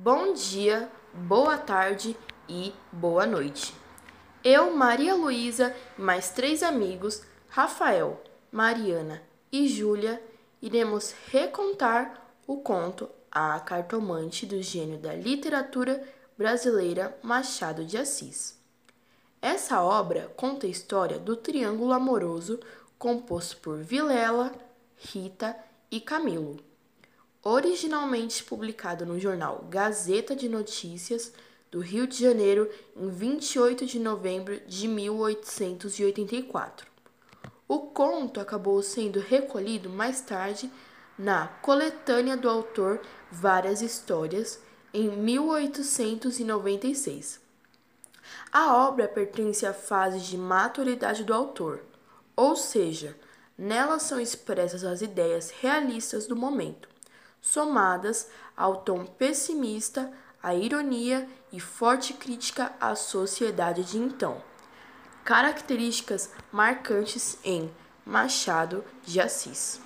Bom dia, boa tarde e boa noite. Eu, Maria Luísa e mais três amigos, Rafael, Mariana e Júlia, iremos recontar o conto A Cartomante do gênio da literatura brasileira Machado de Assis. Essa obra conta a história do triângulo amoroso composto por Vilela, Rita e Camilo originalmente publicado no jornal Gazeta de Notícias do Rio de Janeiro em 28 de novembro de 1884. O conto acabou sendo recolhido mais tarde na coletânea do autor Várias Histórias, em 1896. A obra pertence à fase de maturidade do autor, ou seja, nela são expressas as ideias realistas do momento somadas ao tom pessimista, à ironia e forte crítica à sociedade de então. Características marcantes em Machado de Assis.